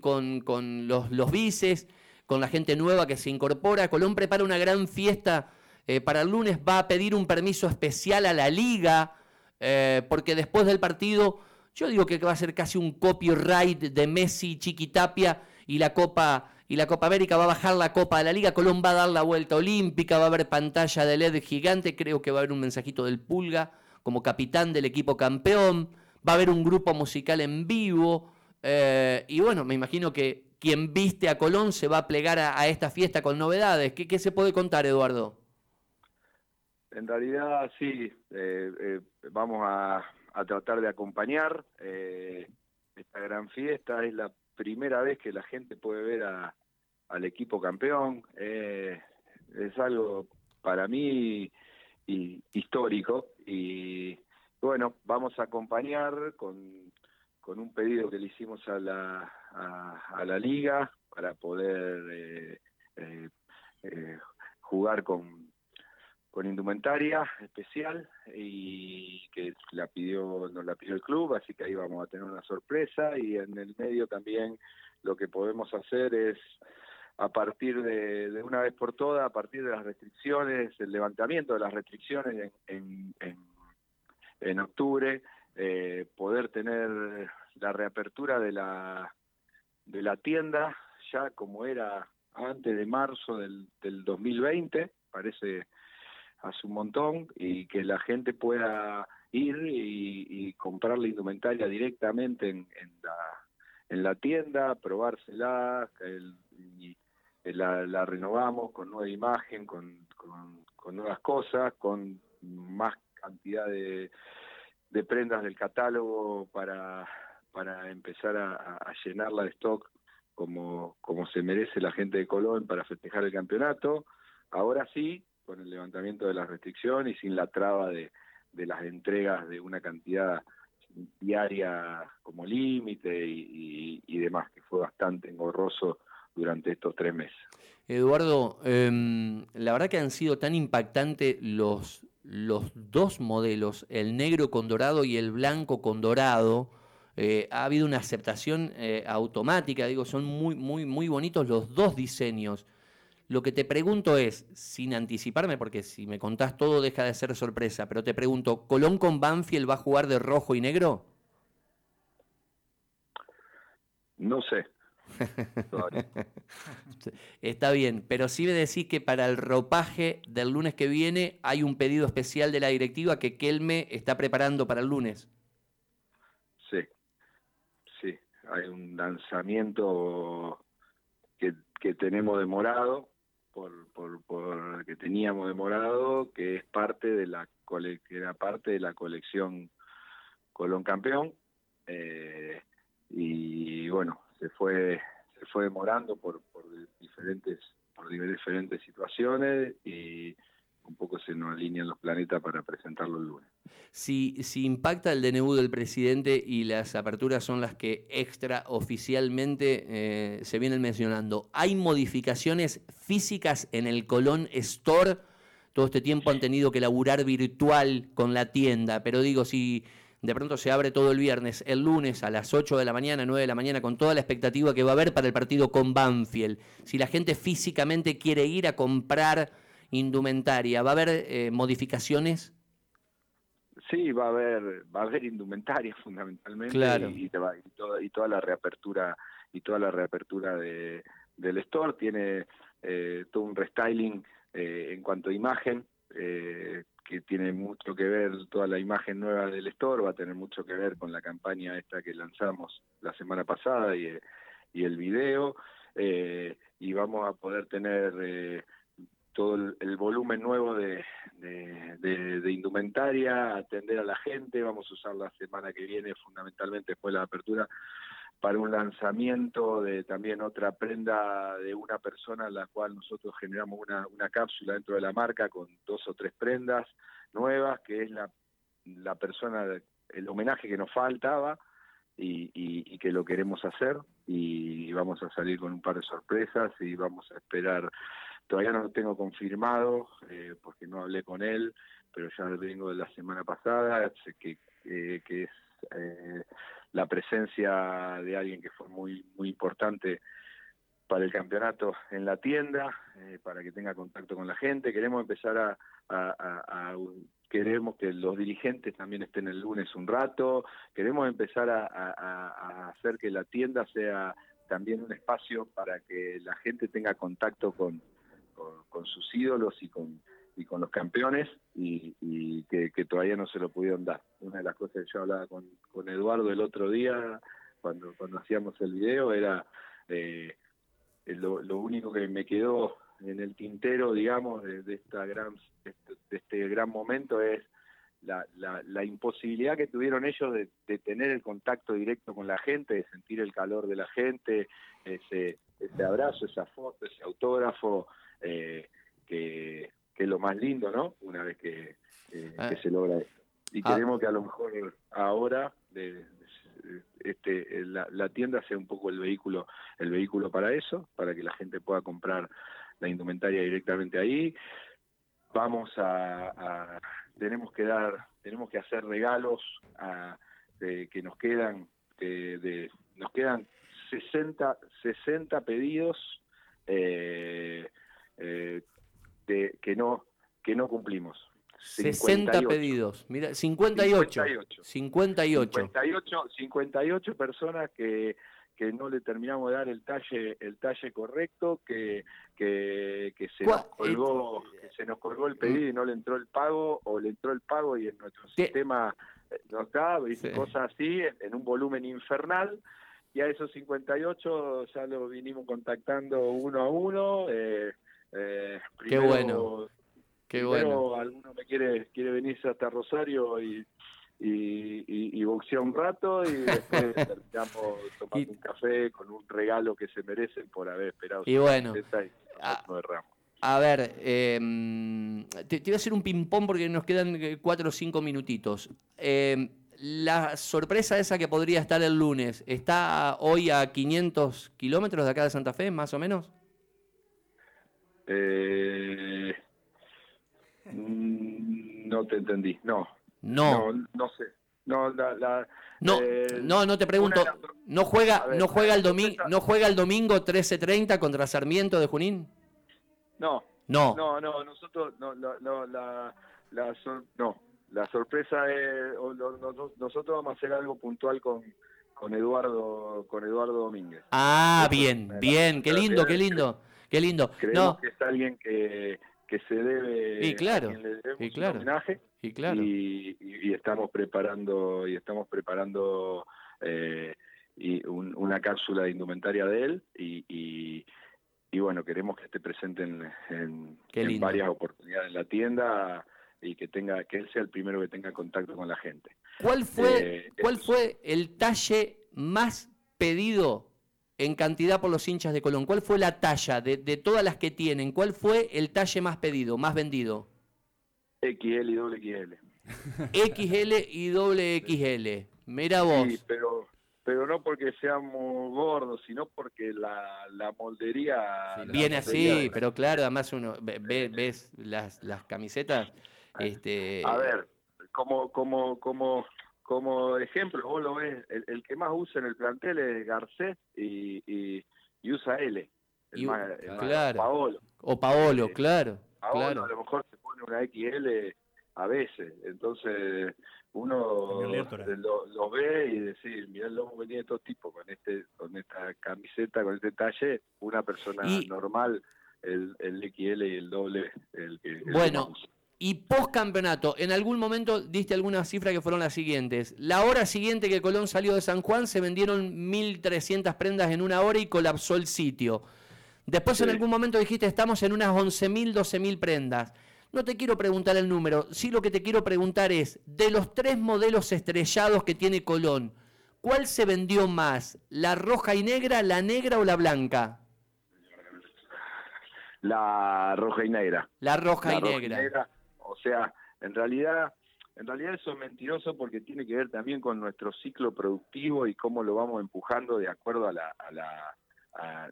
Con, con los, los vices, con la gente nueva que se incorpora. Colón prepara una gran fiesta eh, para el lunes, va a pedir un permiso especial a la liga, eh, porque después del partido, yo digo que va a ser casi un copyright de Messi, Chiquitapia y la Copa y la Copa América va a bajar la Copa de la Liga, Colón va a dar la vuelta olímpica, va a haber pantalla de LED gigante, creo que va a haber un mensajito del Pulga como capitán del equipo campeón, va a haber un grupo musical en vivo, eh, y bueno, me imagino que quien viste a Colón se va a plegar a, esta fiesta con novedades. ¿Qué, se puede contar, Eduardo? En realidad, sí, eh, eh, vamos a, tratar de acompañar esta gran fiesta. Es la primera vez que la gente puede ver a, al equipo campeón. Eh, es algo para mí histórico y bueno, vamos a acompañar con, con un pedido que le hicimos a la, a, la liga para poder eh, eh, jugar con, con indumentaria especial y que la pidió nos la pidió el club así que ahí vamos a tener una sorpresa y en el medio también lo que podemos hacer es a partir de, una vez por todas, a partir de las restricciones, el levantamiento de las restricciones en, en, octubre, eh, poder tener la reapertura de la, de la tienda ya como era antes de marzo del, del 2020, parece hace un montón, y que la gente pueda ir y, comprar la indumentaria directamente en, la, en la tienda, probársela, el, y la, renovamos con nueva imagen, con, con, nuevas cosas, con más cantidad de, de prendas del catálogo para, para empezar a, llenarla de stock como, como se merece la gente de Colón para festejar el campeonato. Ahora sí, con el levantamiento de las restricciones y sin la traba de, de las entregas de una cantidad diaria como límite y, y, demás, que fue bastante engorroso durante estos tres meses. Eduardo, em, la verdad que han sido tan impactantes los, los dos modelos, el negro con dorado y el blanco con dorado. Eh, ha habido una aceptación eh, automática, digo, son muy, muy, muy bonitos los dos diseños. Lo que te pregunto es, sin anticiparme, porque si me contás todo deja de ser sorpresa, pero te pregunto, ¿Colón con Banfield va a jugar de rojo y negro? No sé, Está bien, pero sí me decís que para el ropaje del lunes que viene hay un pedido especial de la directiva que Kelme está preparando para el lunes. Sí, sí, hay un lanzamiento que, que tenemos demorado, por, por, por, que teníamos demorado, que es parte de la que era parte de la colección Colón Campeón. Eh, y bueno, se fue se fue demorando por, diferentes por diferentes situaciones y un poco se nos alinean los planetas para presentarlo el lunes. Si, si impacta el DNU del presidente y las aperturas son las que extraoficialmente eh, se vienen mencionando, ¿hay modificaciones físicas en el Colón Store? Todo este tiempo han tenido que laburar virtual con la tienda, pero digo, si de pronto se abre todo el viernes, el lunes a las 8 de la mañana, 9 de la mañana, con toda la expectativa que va a haber para el partido con Banfield. Si la gente físicamente quiere ir a comprar indumentaria, ¿va a haber eh, modificaciones? Sí, va a haber, va a haber indumentaria fundamentalmente y, y, toda, la reapertura y toda la reapertura de, del store tiene eh, todo un restyling eh, en cuanto a imagen eh, que tiene mucho que ver, toda la imagen nueva del store va a tener mucho que ver con la campaña esta que lanzamos la semana pasada y, el video, eh, y vamos a poder tener eh, todo el, volumen nuevo de, indumentaria, atender a la gente, vamos a usar la semana que viene fundamentalmente después de la apertura para un lanzamiento de también otra prenda de una persona, la cual nosotros generamos una, una cápsula dentro de la marca con dos o tres prendas nuevas, que es la, la persona, el homenaje que nos faltaba y, y, que lo queremos hacer. Y vamos a salir con un par de sorpresas y vamos a esperar, todavía no lo tengo confirmado eh, porque no hablé con él, pero ya vengo de la semana pasada, que, que es... Eh, la presencia de alguien que fue muy, muy importante para el campeonato en la tienda, eh, para que tenga contacto con la gente. Queremos empezar a, queremos que los dirigentes también estén el lunes un rato, queremos empezar a, hacer que la tienda sea también un espacio para que la gente tenga contacto con, con, sus ídolos y con, y con los campeones y, que, todavía no se lo pudieron dar. Una de las cosas que yo hablaba con, Eduardo el otro día, cuando, hacíamos el video, era eh, lo, único que me quedó en el tintero, digamos, de, esta gran, de este gran momento es la, la, imposibilidad que tuvieron ellos de, de, tener el contacto directo con la gente, de sentir el calor de la gente, ese, ese abrazo, esa foto, ese autógrafo, eh, que, es lo más lindo, ¿no? Una vez que, ah. se logra esto. Y ah. queremos que a lo mejor ahora este, la, tienda sea un poco el vehículo, el vehículo para eso, para que la gente pueda comprar la indumentaria directamente ahí. Vamos a, tenemos que dar, tenemos que hacer regalos a, que nos quedan, de, nos quedan 60, 60 pedidos eh, eh, que no que no cumplimos. 60 pedidos, mira, 58. 58. 58. 58, personas que, que no le terminamos de dar el talle el talle correcto, que, que, se nos colgó que se nos colgó el pedido y no le entró el pago o le entró el pago y en nuestro sistema eh, no está, cosas así en, un volumen infernal y a esos 58 ya lo vinimos contactando uno a uno eh, eh, Qué bueno. Qué bueno. alguno me quiere quiere venirse hasta Rosario y, y, un rato y después terminamos tomando un café con un regalo que se merecen por haber esperado. Y bueno. a, ver, em, te, te, voy a hacer un ping-pong porque nos quedan eh, cuatro o cinco minutitos. Eh, la sorpresa esa que podría estar el lunes, ¿está hoy a 500 kilómetros de acá de Santa Fe, más o menos? Eh, mm, no te entendí, no. No. No, sé. No, la, no, eh, no, no te pregunto. ¿No juega, no juega el domingo, no juega el domingo 13:30 contra Sarmiento de Junín? No. No. No, no, nosotros no, no, la, la no, la sorpresa es nosotros vamos a hacer algo puntual con con Eduardo con Eduardo Domínguez. Ah, bien, bien, qué lindo, qué lindo. Qué lindo. Creemos que es alguien que, que se debe y claro, y claro, un homenaje y, claro. y, estamos preparando y estamos preparando eh, y una cápsula de indumentaria de él y, y, bueno queremos que esté presente en, en, varias oportunidades en la tienda y que tenga que él sea el primero que tenga contacto con la gente. ¿Cuál fue eh, cuál fue el talle más pedido en cantidad por los hinchas de Colón? ¿Cuál fue la talla de, todas las que tienen? ¿Cuál fue el talle más pedido, más vendido? XL y doble XL. XL y doble XL. Mira vos. Sí, pero, pero no porque seamos gordos, sino porque la, la moldería... viene así, pero claro, además uno ve, ves las, las camisetas... Este... A ver, como, como, como como ejemplo, vos lo ves, el, que más usa en el plantel es Garcés y, y, usa L. El más, claro. Paolo. O Paolo, eh, claro. Paolo a lo mejor se pone una XL a veces. Entonces uno lo, ve y decir, mirá el lomo que tiene todo tipo con este con esta camiseta, con este talle, una persona normal, el, el XL y el doble, el que... bueno, y post campeonato, en algún momento diste algunas cifras que fueron las siguientes. La hora siguiente que Colón salió de San Juan se vendieron 1.300 prendas en una hora y colapsó el sitio. Después en algún momento dijiste estamos en unas 11.000, 12.000 prendas. No te quiero preguntar el número, sí lo que te quiero preguntar es, de los tres modelos estrellados que tiene Colón, ¿cuál se vendió más? ¿La roja y negra, la negra o la blanca? La roja y negra. La roja y negra. O sea, en realidad, en realidad eso es mentiroso porque tiene que ver también con nuestro ciclo productivo y cómo lo vamos empujando de acuerdo a la, a la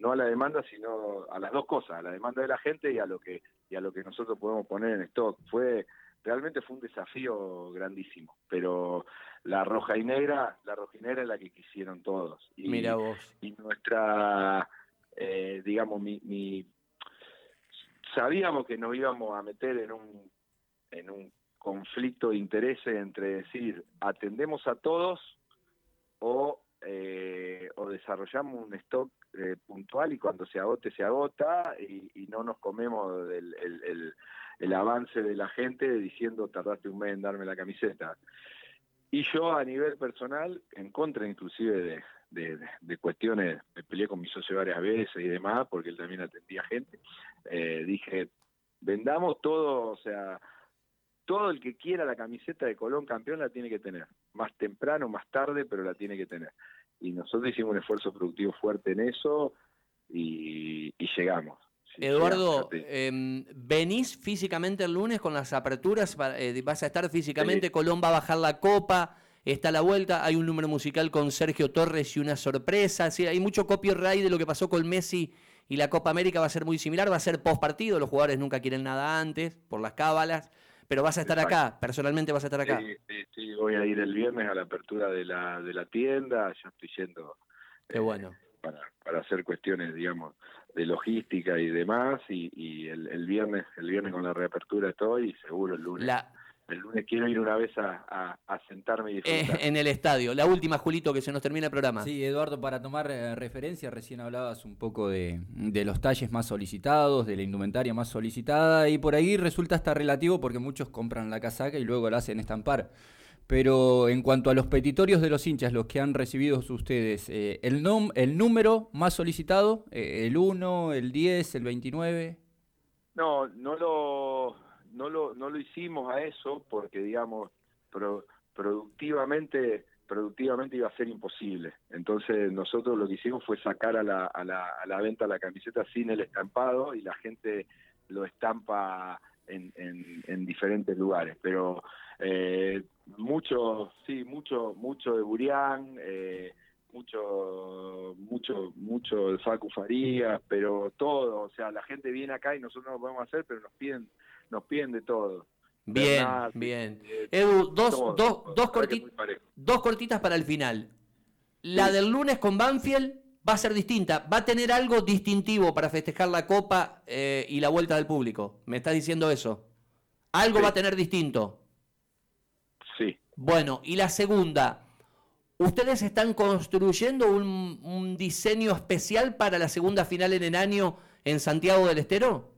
no a la demanda, sino a las dos cosas, a la demanda de la gente y a lo que y a lo que nosotros podemos poner en stock. Fue realmente fue un desafío grandísimo, pero la roja y negra, la roja y negra es la que quisieron todos. Y, Mira vos. Y nuestra, eh, digamos, mi, mi, sabíamos que nos íbamos a meter en un, en un conflicto de intereses entre decir, atendemos a todos o, eh, o desarrollamos un stock eh, puntual y cuando se agote, se agota y, y no nos comemos el, el, el, el, avance de la gente diciendo tardaste un mes en darme la camiseta. Y yo a nivel personal, en contra inclusive de, de, de, cuestiones, me peleé con mi socio varias veces y demás, porque él también atendía gente, eh, dije, vendamos todo, o sea, todo el que quiera la camiseta de Colón campeón la tiene que tener, más temprano, más tarde, pero la tiene que tener. Y nosotros hicimos un esfuerzo productivo fuerte en eso y, y llegamos. Eduardo, eh, ¿venís físicamente el lunes con las aperturas? Eh, ¿Vas a estar físicamente? Sí. Colón va a bajar la copa, está la vuelta, hay un número musical con Sergio Torres y una sorpresa. Sí, hay mucho copyright de lo que pasó con Messi y la Copa América va a ser muy similar, va a ser post partido, los jugadores nunca quieren nada antes, por las cábalas. Pero vas a estar Exacto. acá, personalmente vas a estar acá. Sí, sí, sí, voy a ir el viernes a la apertura de la, de la tienda, ya estoy yendo. Qué eh, bueno. Para, para hacer cuestiones, digamos, de logística y demás, y, y el, el, viernes el viernes con la reapertura estoy, y seguro el lunes. La... El lunes quiero ir una vez a, a, a sentarme y disfrutar. Eh, en el estadio. La última, Julito, que se nos termina el programa. Sí, Eduardo, para tomar eh, referencia, recién hablabas un poco de, de, los talles más solicitados, de la indumentaria más solicitada, y por ahí resulta hasta relativo porque muchos compran la casaca y luego la hacen estampar. Pero en cuanto a los petitorios de los hinchas, los que han recibido ustedes, eh, el, nom ¿el número más solicitado? Eh, ¿El 1, el 10, el 29? No, no lo, no lo, no lo hicimos a eso porque, digamos, pro, productivamente productivamente iba a ser imposible. Entonces nosotros lo que hicimos fue sacar a la, a la, a la venta la camiseta sin el estampado y la gente lo estampa en, en, en diferentes lugares. Pero eh, mucho, sí, mucho, mucho de Burián, eh, mucho, mucho, mucho de Facu Farías, pero todo, o sea, la gente viene acá y nosotros no lo podemos hacer, pero nos piden, nos piden de todo. Bien, bien. Eh, Edu, dos, todo, dos, todo, dos, corti dos cortitas para el final. La sí. del lunes con Banfield va a ser distinta, va a tener algo distintivo para festejar la Copa eh, y la vuelta del público. ¿Me estás diciendo eso? Algo sí. va a tener distinto. Sí. Bueno, y la segunda, ¿ustedes están construyendo un, un, diseño especial para la segunda final en el año en Santiago del Estero?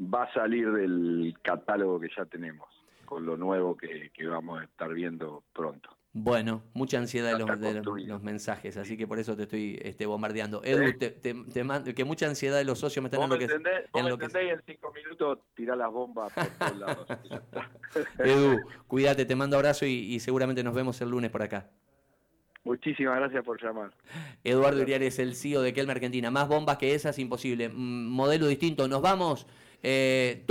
Va a salir del catálogo que ya tenemos, con lo nuevo que, que vamos a estar viendo pronto. Bueno, mucha ansiedad de los, de los, mensajes, así que por eso te estoy este, bombardeando. Edu, te, te, te mando, que mucha ansiedad de los socios me están dando que... Entendés, en lo que y en cinco minutos tirá las bombas por todos lados. Edu, cuídate, te mando abrazo y, y, seguramente nos vemos el lunes por acá. Muchísimas gracias por llamar. Eduardo Uriares, el CEO de Kelme Argentina. Más bombas que esas, imposible. Mm, modelo distinto. Nos vamos. Eh,